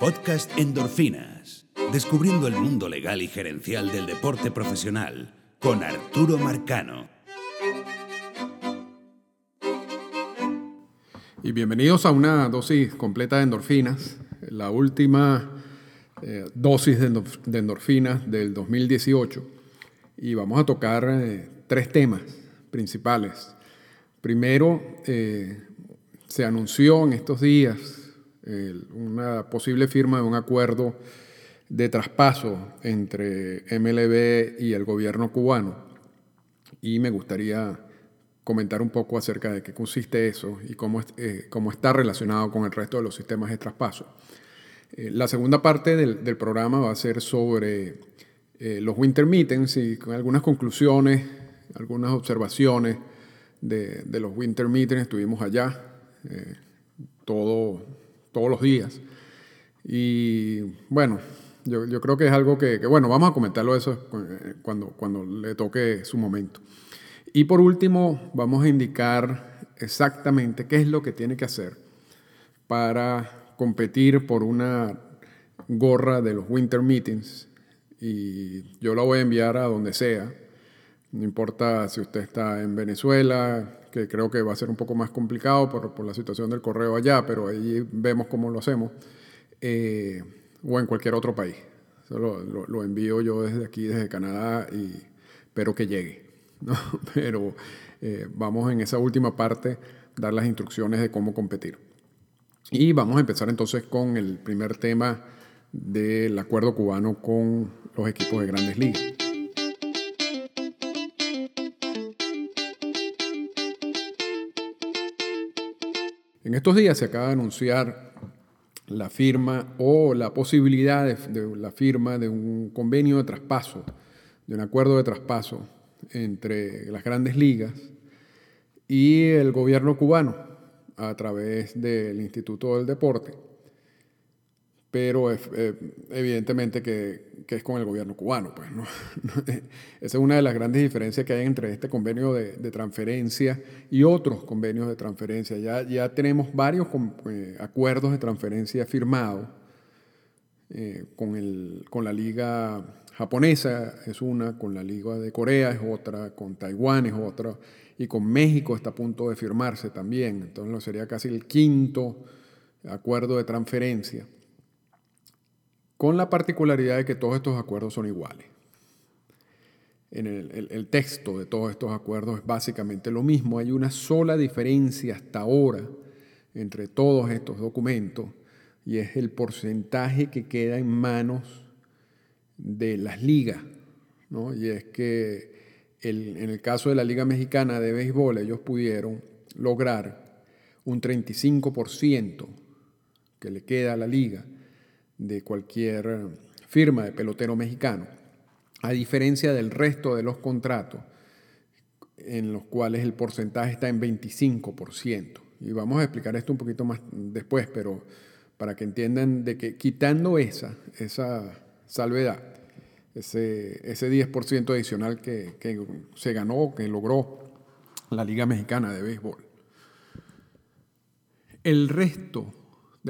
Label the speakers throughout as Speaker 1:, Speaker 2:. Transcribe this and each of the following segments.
Speaker 1: Podcast Endorfinas. Descubriendo el mundo legal y gerencial del deporte profesional con Arturo Marcano.
Speaker 2: Y bienvenidos a una dosis completa de endorfinas, la última eh, dosis de, endorf- de endorfinas del 2018. Y vamos a tocar eh, tres temas principales. Primero, eh, se anunció en estos días una posible firma de un acuerdo de traspaso entre MLB y el gobierno cubano. Y me gustaría comentar un poco acerca de qué consiste eso y cómo, eh, cómo está relacionado con el resto de los sistemas de traspaso. Eh, la segunda parte del, del programa va a ser sobre eh, los winter meetings y con algunas conclusiones, algunas observaciones de, de los winter meetings. Estuvimos allá eh, todo, todos los días. Y bueno, yo, yo creo que es algo que, bueno, vamos a comentarlo eso eh, cuando, cuando le toque su momento. Y por último, vamos a indicar exactamente qué es lo que tiene que hacer para competir por una gorra de los Winter Meetings. Y yo la voy a enviar a donde sea. No importa si usted está en Venezuela, que creo que va a ser un poco más complicado por, por la situación del correo allá, pero ahí vemos cómo lo hacemos. eh, o en cualquier otro país. Lo, lo- lo envío yo desde aquí, desde Canadá, y espero que llegue. ¿no? Pero eh, vamos en esa última parte dar las instrucciones de cómo competir. Y vamos a empezar entonces con el primer tema del acuerdo cubano con los equipos de grandes ligas. En estos días se acaba de anunciar la firma o la posibilidad de, la firma de un convenio de traspaso, de un acuerdo de traspaso entre las grandes ligas y el gobierno cubano a través del Instituto del Deporte, pero es- eh, evidentemente que, que es con el gobierno cubano. Pues, ¿no? Esa es una de las grandes diferencias que hay entre este convenio de, de transferencia y otros convenios de transferencia. Ya, ya tenemos varios con- eh, acuerdos de transferencia firmados eh, con, con la liga japonesa es una, con la liga de Corea es otra, con Taiwán es otra, y con México está a punto de firmarse también. Entonces sería casi el quinto acuerdo de transferencia, con la particularidad de que todos estos acuerdos son iguales. En el, texto de todos estos acuerdos es básicamente lo mismo. Hay una sola diferencia hasta ahora entre todos estos documentos y es el porcentaje que queda en manos de las ligas. ¿no? Y es que en el caso de la Liga Mexicana de Béisbol, ellos pudieron lograr un 35% que le queda a la liga de cualquier firma de pelotero mexicano, a diferencia del resto de los contratos en los cuales el porcentaje está en 25%. Y vamos a explicar esto un poquito más después, pero para que entiendan de que quitando esa, esa salvedad, ese, ese 10% adicional que, que se ganó, que logró la Liga Mexicana de Béisbol, el resto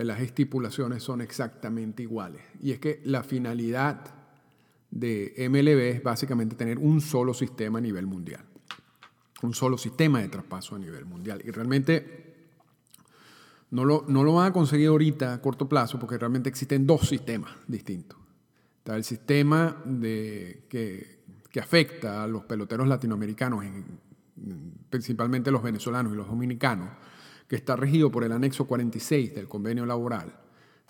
Speaker 2: de las estipulaciones son exactamente iguales. Y es que la finalidad de MLB es básicamente tener un solo sistema a nivel mundial. Un solo sistema de traspaso a nivel mundial. Y realmente no lo, no lo van a conseguir ahorita a corto plazo porque realmente existen dos sistemas distintos. Está el sistema de, que, que afecta a los peloteros latinoamericanos, en- principalmente los venezolanos y los dominicanos, que está regido por el anexo 46 del convenio laboral,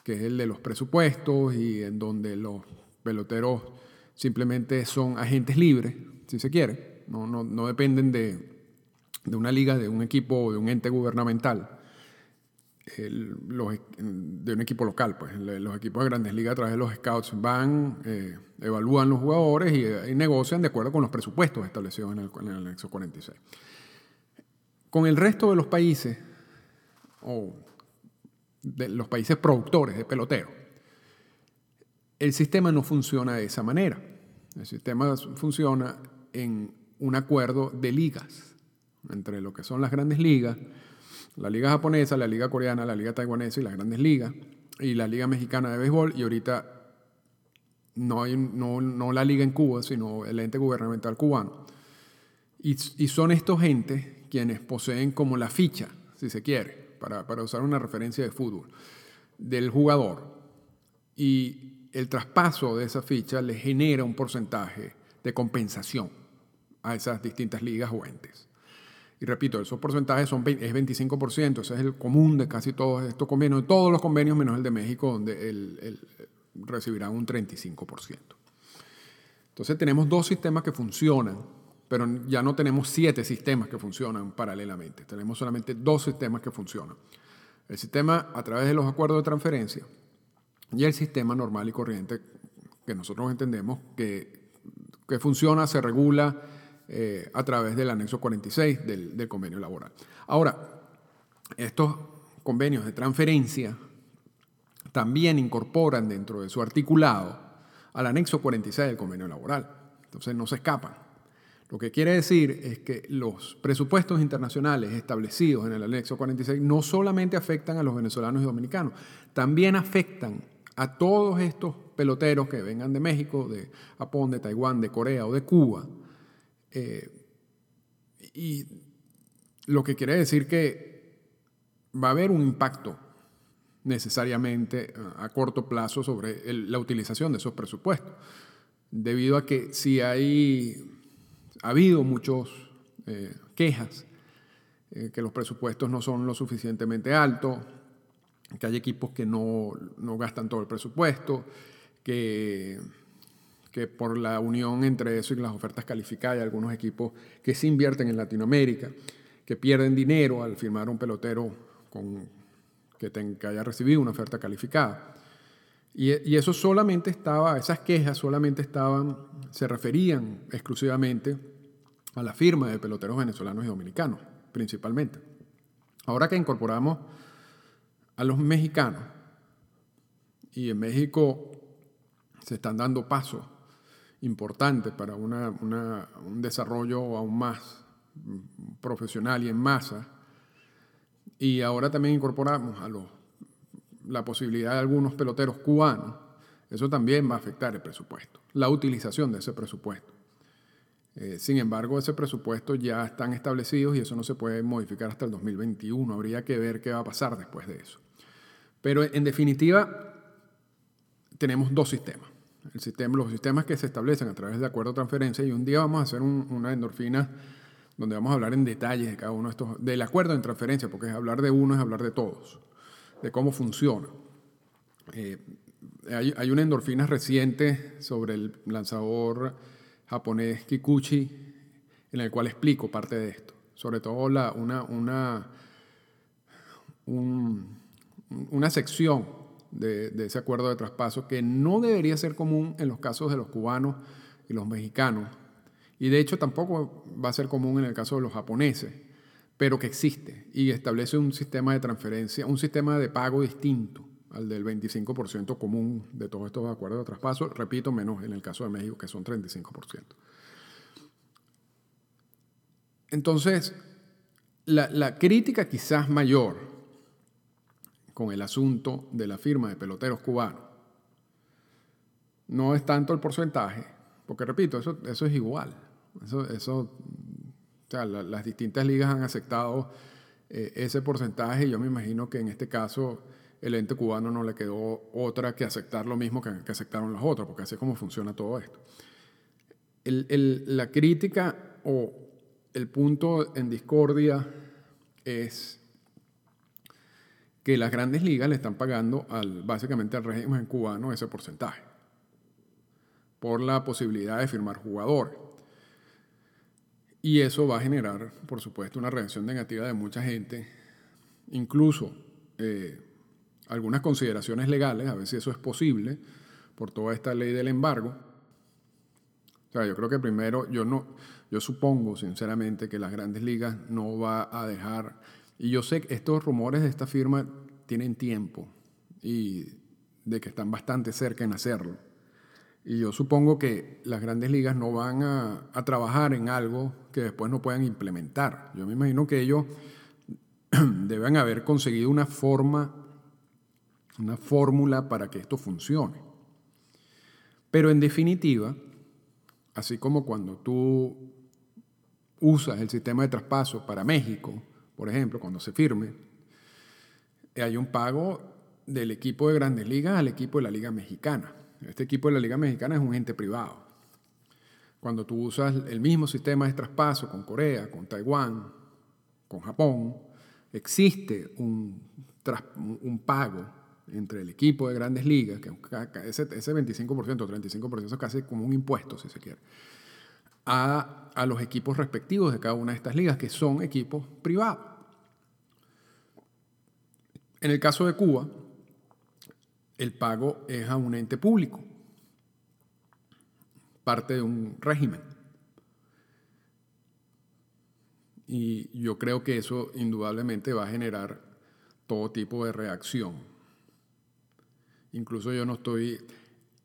Speaker 2: que es el de los presupuestos y en donde los peloteros simplemente son agentes libres, si se quiere, no, no, no dependen de, de una liga, de un equipo o de un ente gubernamental los, de un equipo local. Pues los equipos de grandes ligas a través de los scouts van, eh, evalúan los jugadores y, eh, y negocian de acuerdo con los presupuestos establecidos en el anexo 46. Con el resto de los países, o de los países productores de peloteros, el sistema no funciona de esa manera. El sistema funciona en un acuerdo de ligas entre lo que son las grandes ligas, la liga japonesa, la liga coreana, la liga taiwanesa y las grandes ligas, y la Liga Mexicana de Béisbol y ahorita no, hay, no, no la liga en Cuba, sino el ente gubernamental cubano. Y, y, son estos entes quienes poseen como la ficha, si se quiere, para, para usar una referencia de fútbol, del jugador. Y el traspaso de esa ficha le genera un porcentaje de compensación a esas distintas ligas o entes. Y repito, esos porcentajes son, es 25%, ese es el común de casi todos estos convenios, todos los convenios menos el de México, donde el, el, recibirán un 35%. Entonces tenemos dos sistemas que funcionan, pero ya no tenemos siete sistemas que funcionan paralelamente, tenemos solamente dos sistemas que funcionan. El sistema a través de los acuerdos de transferencia y el sistema normal y corriente que nosotros entendemos que, que funciona, se regula eh, a través del anexo 46 del, del convenio laboral. Ahora, estos convenios de transferencia también incorporan dentro de su articulado al anexo 46 del convenio laboral. Entonces no se escapan. Lo que quiere decir es que los presupuestos internacionales establecidos en el anexo 46 no solamente afectan a los venezolanos y dominicanos, también afectan a todos estos peloteros que vengan de México, de Japón, de Taiwán, de Corea o de Cuba. Eh, y lo que quiere decir que va a haber un impacto necesariamente a corto plazo sobre la utilización de esos presupuestos, debido a que si hay ha habido muchas eh, quejas eh, que los presupuestos no son lo suficientemente altos, que hay equipos que no, no gastan todo el presupuesto, que, que por la unión entre eso y las ofertas calificadas hay algunos equipos que se invierten en Latinoamérica, que pierden dinero al firmar un pelotero con que, haya recibido una oferta calificada. Y, solamente estaba, esas quejas solamente estaban, se referían exclusivamente a la firma de peloteros venezolanos y dominicanos, principalmente. Ahora que incorporamos a los mexicanos, y en México se están dando pasos importantes para un desarrollo aún más profesional y en masa, y ahora también incorporamos a los, la posibilidad de algunos peloteros cubanos. Eso también va a afectar el presupuesto, la utilización de ese presupuesto. Eh, sin embargo, ese presupuesto ya están establecidos y eso no se puede modificar hasta el 2021. Habría que ver qué va a pasar después de eso. Pero en definitiva, tenemos dos sistemas. El sistema, los sistemas que se establecen a través de acuerdo de transferencia y un día vamos a hacer una endorfina donde vamos a hablar en detalles de cada uno de estos, del acuerdo en transferencia, porque hablar de uno es hablar de todos, de cómo funciona. Eh, hay, hay, una endorfina reciente sobre el lanzador japonés Kikuchi, en el cual explico parte de esto, sobre todo la, una, una, una sección de, de ese acuerdo de traspaso que no debería ser común en los casos de los cubanos y los mexicanos, y de hecho tampoco va a ser común en el caso de los japoneses, pero que existe y establece un sistema de transferencia, un sistema de pago distinto al del 25% común de todos estos acuerdos de traspaso, repito, menos en el caso de México, que son 35%. Entonces, la, la crítica quizás mayor con el asunto de la firma de peloteros cubanos no es tanto el porcentaje, porque repito, eso, eso es igual. Eso, eso o sea, las distintas ligas han aceptado eh, ese porcentaje yo me imagino que en este caso el ente cubano no le quedó otra que aceptar lo mismo que, aceptaron las otras, porque así es como funciona todo esto. La crítica o el punto en discordia es que las grandes ligas le están pagando al, básicamente al régimen cubano ese porcentaje por la posibilidad de firmar jugadores. Y eso va a generar, por supuesto, una reacción negativa de mucha gente, incluso eh, algunas consideraciones legales, a ver si eso es posible, por toda esta ley del embargo. O sea, yo creo que primero, yo no, yo supongo sinceramente que las grandes ligas no va a dejar, y yo sé que estos rumores de esta firma tienen tiempo y de que están bastante cerca en hacerlo. Y yo supongo que las grandes ligas no van a, a, trabajar en algo que después no puedan implementar. Yo me imagino que ellos deben haber conseguido una forma una fórmula para que esto funcione. Pero en definitiva, así como cuando tú usas el sistema de traspaso para México, por ejemplo, cuando se firme, hay un pago del equipo de grandes ligas al equipo de la Liga Mexicana. Este equipo de la Liga Mexicana es un ente privado. Cuando tú usas el mismo sistema de traspaso con Corea, con Taiwán, con Japón, existe un, pago entre el equipo de grandes ligas, que ese, ese 25%, 35% es casi como un impuesto, si se quiere, a los equipos respectivos de cada una de estas ligas, que son equipos privados. En el caso de Cuba, el pago es a un ente público, parte de un régimen. Y yo creo que eso indudablemente va a generar todo tipo de reacción. Incluso yo no estoy...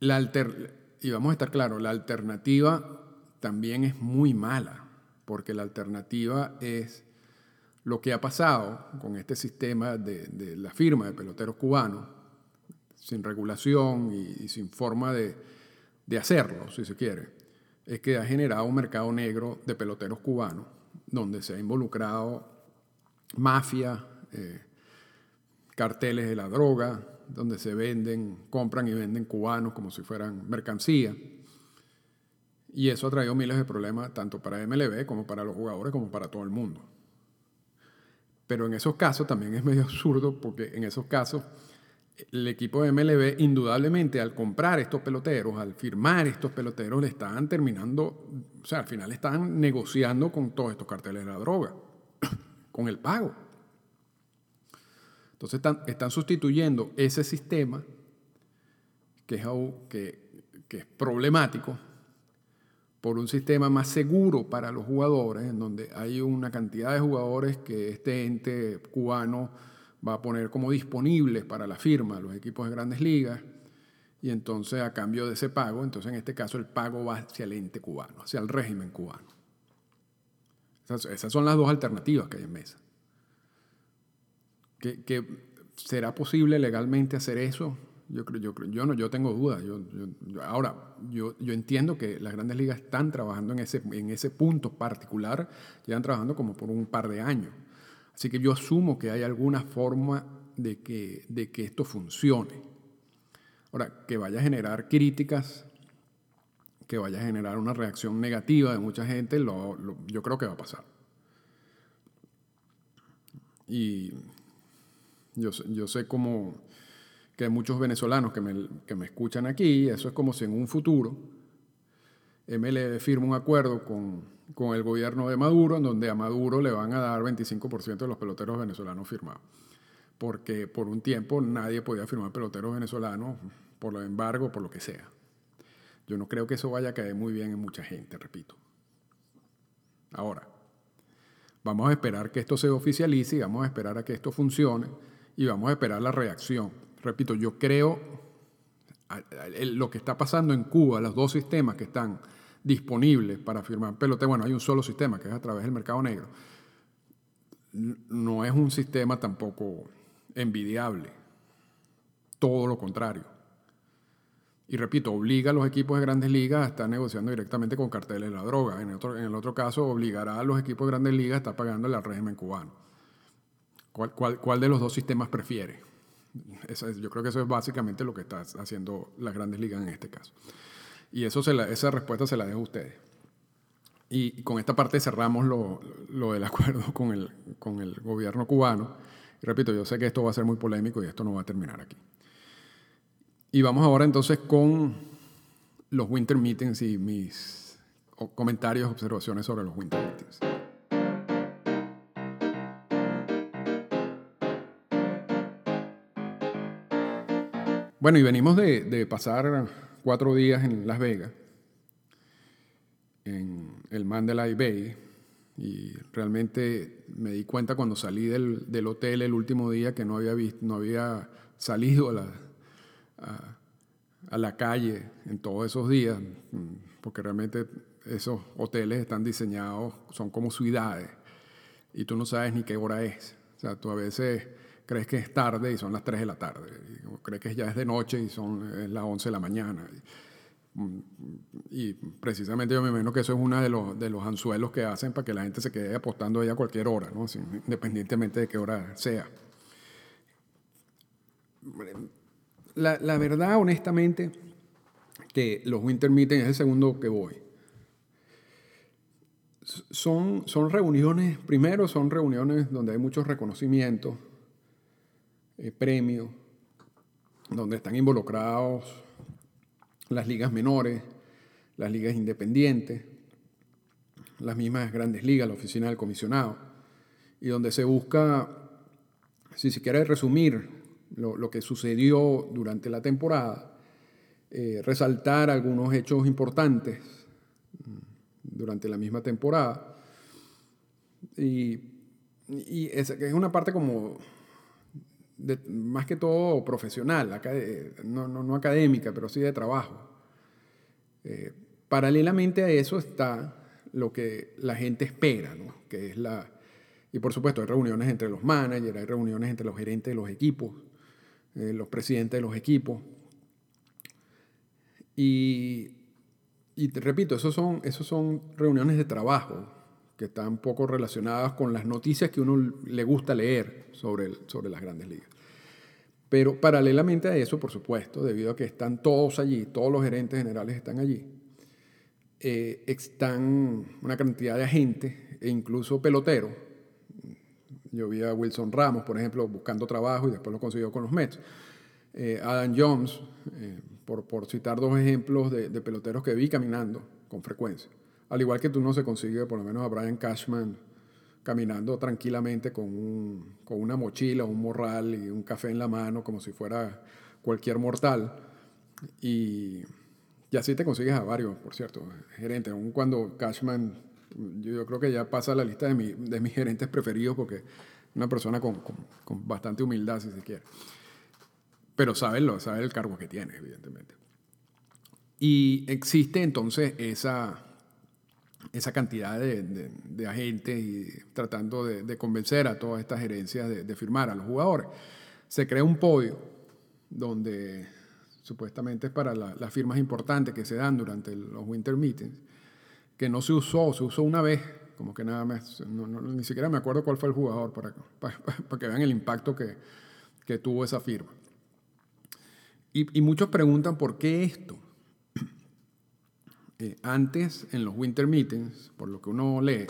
Speaker 2: La alter, y vamos a estar claros, la alternativa también es muy mala, porque la alternativa es lo que ha pasado con este sistema de, la firma de peloteros cubanos, sin regulación y, sin forma de, hacerlo, si se quiere, es que ha generado un mercado negro de peloteros cubanos, donde se ha involucrado mafia, eh, carteles de la droga, donde se venden, compran y venden cubanos como si fueran mercancía. Y eso ha traído miles de problemas tanto para MLB como para los jugadores como para todo el mundo. Pero en esos casos también es medio absurdo porque en esos casos el equipo de MLB indudablemente al comprar estos peloteros, al firmar estos peloteros, le estaban terminando, o sea, al final estaban negociando con todos estos carteles de la droga, con el pago. Entonces están, sustituyendo ese sistema que es, que, es problemático por un sistema más seguro para los jugadores, en donde hay una cantidad de jugadores que este ente cubano va a poner como disponibles para la firma los equipos de grandes ligas, y entonces a cambio de ese pago, entonces en este caso el pago va hacia el ente cubano, hacia el régimen cubano. Esas, son las dos alternativas que hay en mesa. ¿Que, será posible legalmente hacer eso? Yo, yo, yo, no, yo tengo dudas. Yo, ahora, yo, yo entiendo que las grandes ligas están trabajando en ese, en ese punto particular, llevan trabajando como por un par de años. Así que yo asumo que hay alguna forma de que, de que esto funcione. Ahora, que vaya a generar críticas, que vaya a generar una reacción negativa de mucha gente, yo creo que va a pasar. Y yo, yo sé cómo que hay muchos venezolanos que me, que me escuchan aquí, eso es como si en un futuro ML firma un acuerdo con, con, el gobierno de Maduro, en donde a Maduro le van a dar 25% de los peloteros venezolanos firmados. Porque por un tiempo nadie podía firmar peloteros venezolanos, por lo embargo, por lo que sea. Yo no creo que eso vaya a caer muy bien en mucha gente, repito. Ahora, vamos a esperar que esto se oficialice y vamos a esperar a que esto funcione y vamos a esperar la reacción repito, yo creo lo que está pasando en Cuba, los dos sistemas que están disponibles para firmar pelote, bueno, hay un solo sistema que es a través del mercado negro, no es un sistema tampoco envidiable, todo lo contrario. Y repito, obliga a los equipos de grandes ligas a estar negociando directamente con carteles de la droga. En, otro, en el otro caso, obligará a los equipos de grandes ligas a estar pagándole al régimen cubano. ¿Cuál, cuál de los dos sistemas prefiere? Yo creo que eso es básicamente lo que está haciendo las grandes ligas en este caso. Y eso esa respuesta se la dejo a ustedes. Y, con esta parte cerramos lo, lo, del acuerdo con el, con el gobierno cubano. Repito, yo sé que esto va a ser muy polémico y esto no va a terminar aquí. Y vamos ahora entonces con los winter meetings y mis comentarios, observaciones sobre los winter meetings. Bueno, y venimos de, pasar cuatro días en Las Vegas, en el Mandalay Bay, y realmente me di cuenta cuando salí del, hotel el último día que no había, visto, no había salido a la, a la calle en todos esos días, porque realmente esos hoteles están diseñados, son como ciudades, y tú no sabes ni qué hora es. O sea, tú a veces crees que es tarde y son las 3 de la tarde, crees que ya es de noche y son las 11 de la mañana. Y, precisamente yo me imagino que eso es uno de los, de los anzuelos que hacen para que la gente se quede apostando ahí a cualquier hora, ¿no? independientemente de qué hora sea. La, la verdad, honestamente, que los winter meetings es el segundo que voy. Son, son reuniones, primero son reuniones donde hay muchos reconocimientos, eh, premios, donde están involucrados las ligas menores, las ligas independientes, las mismas grandes ligas, la oficina del comisionado, y donde se busca, si se quiere resumir lo, que sucedió durante la temporada, eh, resaltar algunos hechos importantes mm, durante la misma temporada. Y, y es, una parte como, más que todo profesional, no, no, no, académica, pero sí de trabajo. Eh, paralelamente a eso está lo que la gente espera, ¿no? que es la... Y por supuesto hay reuniones entre los managers, hay reuniones entre los gerentes de los equipos, eh, los presidentes de los equipos, y, y te repito, esos son, esos son reuniones de trabajo que están poco relacionadas con las noticias que uno le gusta leer sobre, sobre las grandes ligas. Pero paralelamente a eso, por supuesto, debido a que están todos allí, todos los gerentes generales están allí, eh, están una cantidad de agentes e incluso peloteros. Yo vi a Wilson Ramos, por ejemplo, buscando trabajo y después lo consiguió con los Mets. Eh, Adam Jones, eh, por, por, citar dos ejemplos de, de, peloteros que vi caminando con frecuencia. Al igual que tú no se consigue por lo menos a Brian Cashman caminando tranquilamente con, un, con una mochila, un morral y un café en la mano como si fuera cualquier mortal. Y, y así te consigues a varios, por cierto, gerentes. Aun cuando Cashman, yo, yo creo que ya pasa a la lista de, mi, de mis gerentes preferidos porque una persona con, con, con bastante humildad, si se quiere pero sabe, lo, sabe el cargo que tiene, evidentemente. Y existe entonces esa, esa cantidad de, de, agentes y tratando de, convencer a todas estas gerencias de, firmar a los jugadores. Se crea un podio donde supuestamente es para la, las firmas importantes que se dan durante los winter meetings, que no se usó, se usó una vez, como que nada más, ni siquiera me acuerdo cuál fue el jugador, para, para, para que vean el impacto que, que tuvo esa firma. Y, y muchos preguntan por qué esto. Antes, en los winter meetings, por lo que uno lee,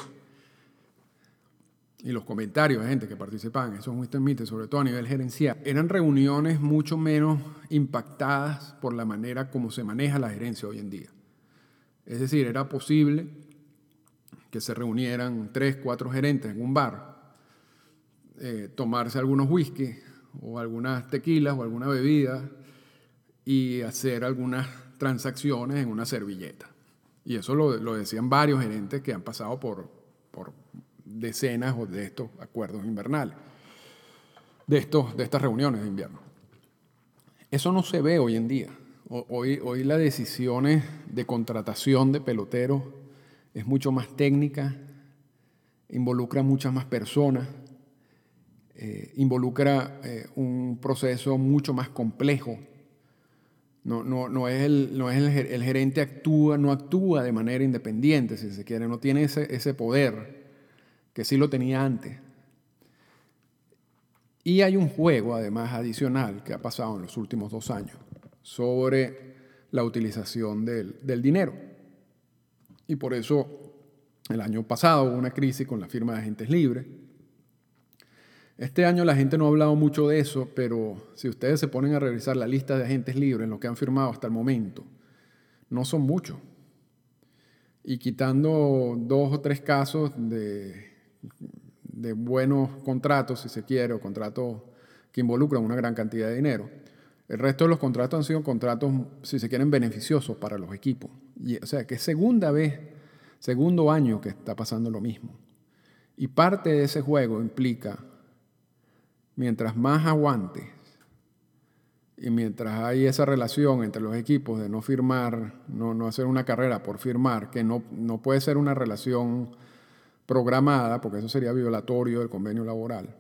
Speaker 2: y los comentarios de gente que participaban en esos winter meetings, sobre todo a nivel gerencial, eran reuniones mucho menos impactadas por la manera como se maneja la gerencia hoy en día. Es decir, era posible que se reunieran tres, cuatro gerentes en un bar, eh, tomarse algunos whisky o algunas tequilas o alguna bebida, y hacer algunas transacciones en una servilleta. Y eso lo, lo decían varios gerentes que han pasado por, por decenas de estos acuerdos invernales, de, estos, de estas reuniones de invierno. Eso no se ve hoy en día. Hoy, hoy las decisiones de contratación de peloteros es mucho más técnica, involucra muchas más personas, eh, involucra eh, un proceso mucho más complejo no, no, no es, el, no es el, el, gerente actúa, no actúa de manera independiente, si se quiere, no tiene ese, ese poder que sí lo tenía antes. Y hay un juego, además, adicional que ha pasado en los últimos dos años sobre la utilización del, del dinero. Y por eso el año pasado hubo una crisis con la firma de agentes libres este año la gente no ha hablado mucho de eso, pero si ustedes se ponen a revisar la lista de agentes libres, lo que han firmado hasta el momento, no son muchos. Y quitando dos o tres casos de, de buenos contratos, si se quiere, o contratos que involucran una gran cantidad de dinero, el resto de los contratos han sido contratos, si se quieren, beneficiosos para los equipos. Y, o sea, que es segunda vez, segundo año que está pasando lo mismo. Y parte de ese juego implica mientras más aguantes y mientras hay esa relación entre los equipos de no firmar, no, no hacer una carrera por firmar, que no, no puede ser una relación programada, porque eso sería violatorio del convenio laboral,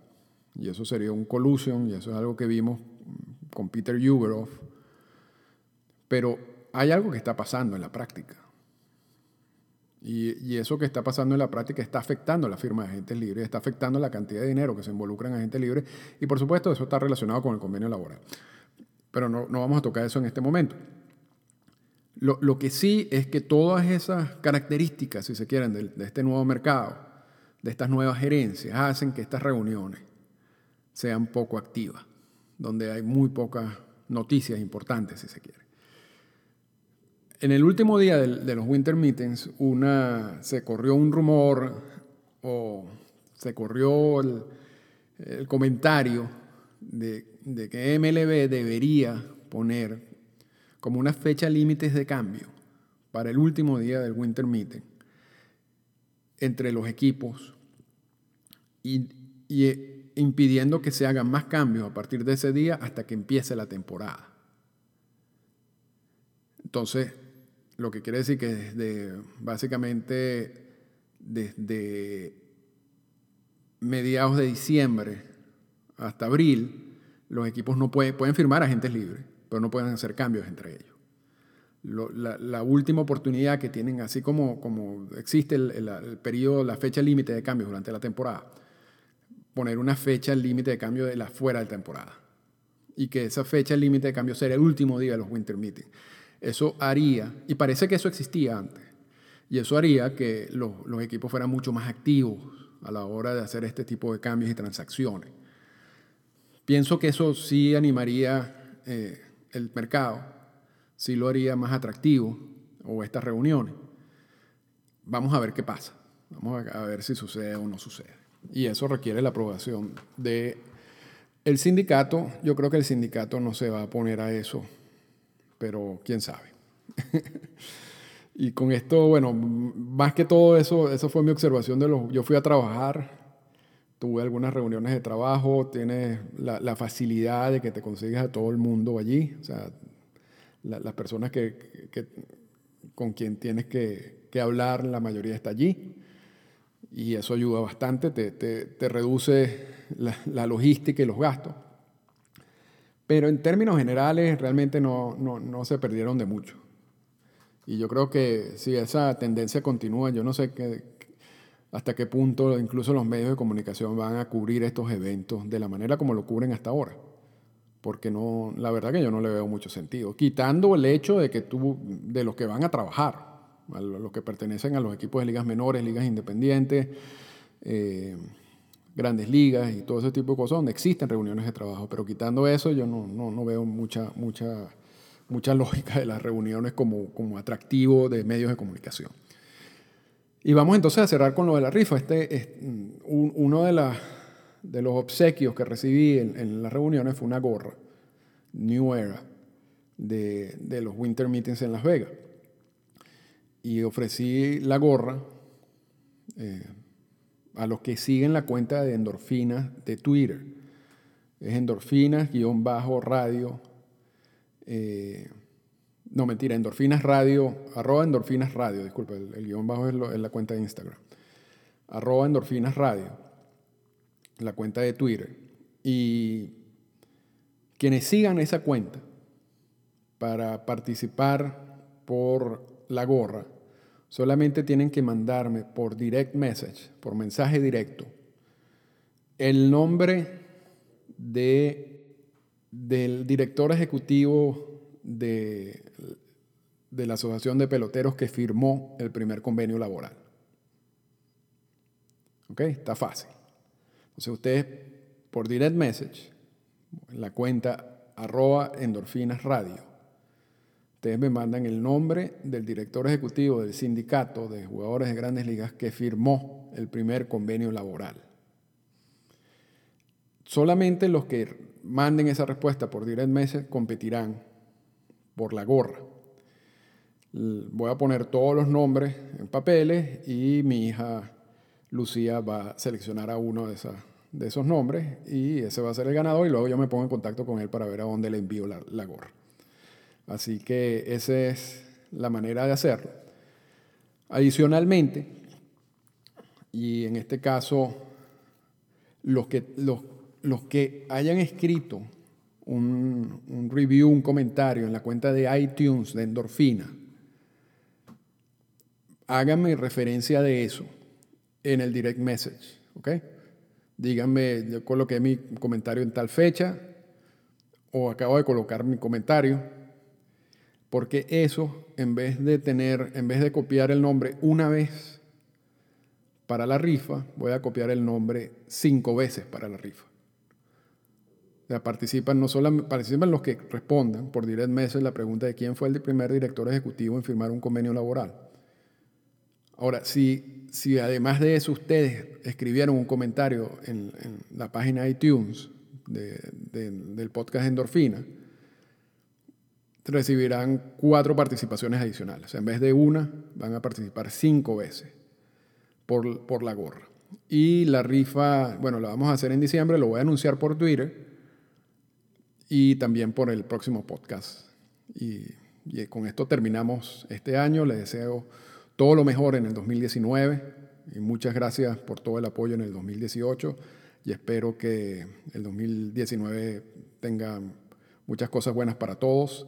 Speaker 2: Y eso sería un collusion, y eso es algo que vimos con Peter Uberoff. Pero hay algo que está pasando en la práctica. Y, eso que está pasando en la práctica está afectando la firma de agentes libres, está afectando la cantidad de dinero que se involucra en agentes libres y por supuesto eso está relacionado con el convenio laboral. Pero no, vamos a tocar eso en este momento. Lo, que sí es que todas esas características, si se quieren, de, de este nuevo mercado, de estas nuevas gerencias, hacen que estas reuniones sean poco activas, donde hay muy pocas noticias importantes, si se quiere. En el último día de, los Winter Meetings, una, se corrió un rumor o se corrió el, comentario de, que MLB debería poner como una fecha límites de cambio para el último día del Winter Meeting entre los equipos y, y impidiendo que se hagan más cambios a partir de ese día hasta que empiece la temporada. Entonces, lo que quiere decir que desde, básicamente, desde mediados de diciembre hasta abril, los equipos no pueden, pueden firmar agentes libres, pero no pueden hacer cambios entre ellos. la, última oportunidad que tienen, así como, como existe el, el, periodo, la fecha límite de cambios durante la temporada, poner una fecha límite de cambio de la fuera de temporada. Y que esa fecha límite de cambio sea el último día de los winter meetings. Eso haría, y parece que eso existía antes, y eso haría que los, equipos fueran mucho más activos a la hora de hacer este tipo de cambios y transacciones. Pienso que eso sí animaría eh, el mercado, sí lo haría más atractivo, o estas reuniones. Vamos a ver qué pasa, vamos a ver si sucede o no sucede. Y eso requiere la aprobación de el sindicato. Yo creo que el sindicato no se va a poner a eso pero quién sabe. y con esto, bueno, más que todo eso, eso fue mi observación de los... Yo fui a trabajar, tuve algunas reuniones de trabajo, tienes la, facilidad de que te consigues a todo el mundo allí, o sea, las personas que, con quien tienes que, hablar, la mayoría está allí. Y eso ayuda bastante, te, reduce la logística y los gastos. Pero en términos generales realmente no, no, se perdieron de mucho. Y yo creo que si esa tendencia continúa, yo no sé qué, hasta qué punto incluso los medios de comunicación van a cubrir estos eventos de la manera como lo cubren hasta ahora. Porque no, la verdad que yo no le veo mucho sentido. Quitando el hecho de que tú, de los que van a trabajar, a los que pertenecen a los equipos de ligas menores, ligas independientes, eh, grandes ligas y todo ese tipo de cosas donde existen reuniones de trabajo. Pero quitando eso, yo no, no, no veo mucha, mucha, mucha lógica de las reuniones como, como atractivo de medios de comunicación. Y vamos entonces a cerrar con lo de la rifa. Este es uno de, la, de los obsequios que recibí en, en, las reuniones fue una gorra, New Era, de, de los Winter Meetings en Las Vegas. Y ofrecí la gorra. Eh, a los que siguen la cuenta de endorfinas de Twitter. Es endorfinas-radio. Eh, no, mentira, endorfinas radio, arroba endorfinas radio, disculpa, el, guion bajo es, la cuenta de Instagram. Arroba endorfinas radio, la cuenta de Twitter. Y quienes sigan esa cuenta para participar por la gorra, Solamente tienen que mandarme por direct message, por mensaje directo, el nombre de, del director ejecutivo de, de la Asociación de Peloteros que firmó el primer convenio laboral. ¿Ok? Está fácil. Entonces ustedes por direct message, la cuenta arroba endorfinas radio, ustedes me mandan el nombre del director ejecutivo del sindicato de jugadores de grandes ligas que firmó el primer convenio laboral. Solamente los que manden esa respuesta por direct message competirán por la gorra. Voy a poner todos los nombres en papeles y mi hija Lucía va a seleccionar a uno de, de esos nombres y ese va a ser el ganador y luego yo me pongo en contacto con él para ver a dónde le envío la gorra. Así que esa es la manera de hacerlo. Adicionalmente, y en este caso, los, que, los los que hayan escrito un, review, un comentario en la cuenta de iTunes de Endorfina, háganme referencia de eso en el direct message, ¿ok? Díganme, yo coloqué mi comentario en tal fecha o acabo de colocar mi comentario, porque eso, en vez de tener, en vez de copiar el nombre una vez para la rifa, voy a copiar el nombre cinco veces para la rifa. O sea, participan no solo participan los que respondan por direct message la pregunta de quién fue el primer director ejecutivo en firmar un convenio laboral. Ahora, si, si además de eso ustedes escribieron un comentario en, la página iTunes del podcast Endorfina, recibirán cuatro participaciones adicionales. en vez de una, van a participar cinco veces por, por la gorra. Y la rifa, bueno, la vamos a hacer en diciembre, lo voy a anunciar por Twitter y también por el próximo podcast. Y, y con esto terminamos este año. Les deseo todo lo mejor en el 2019 y muchas gracias por todo el apoyo en el 2018 y espero que el 2019 tenga muchas cosas buenas para todos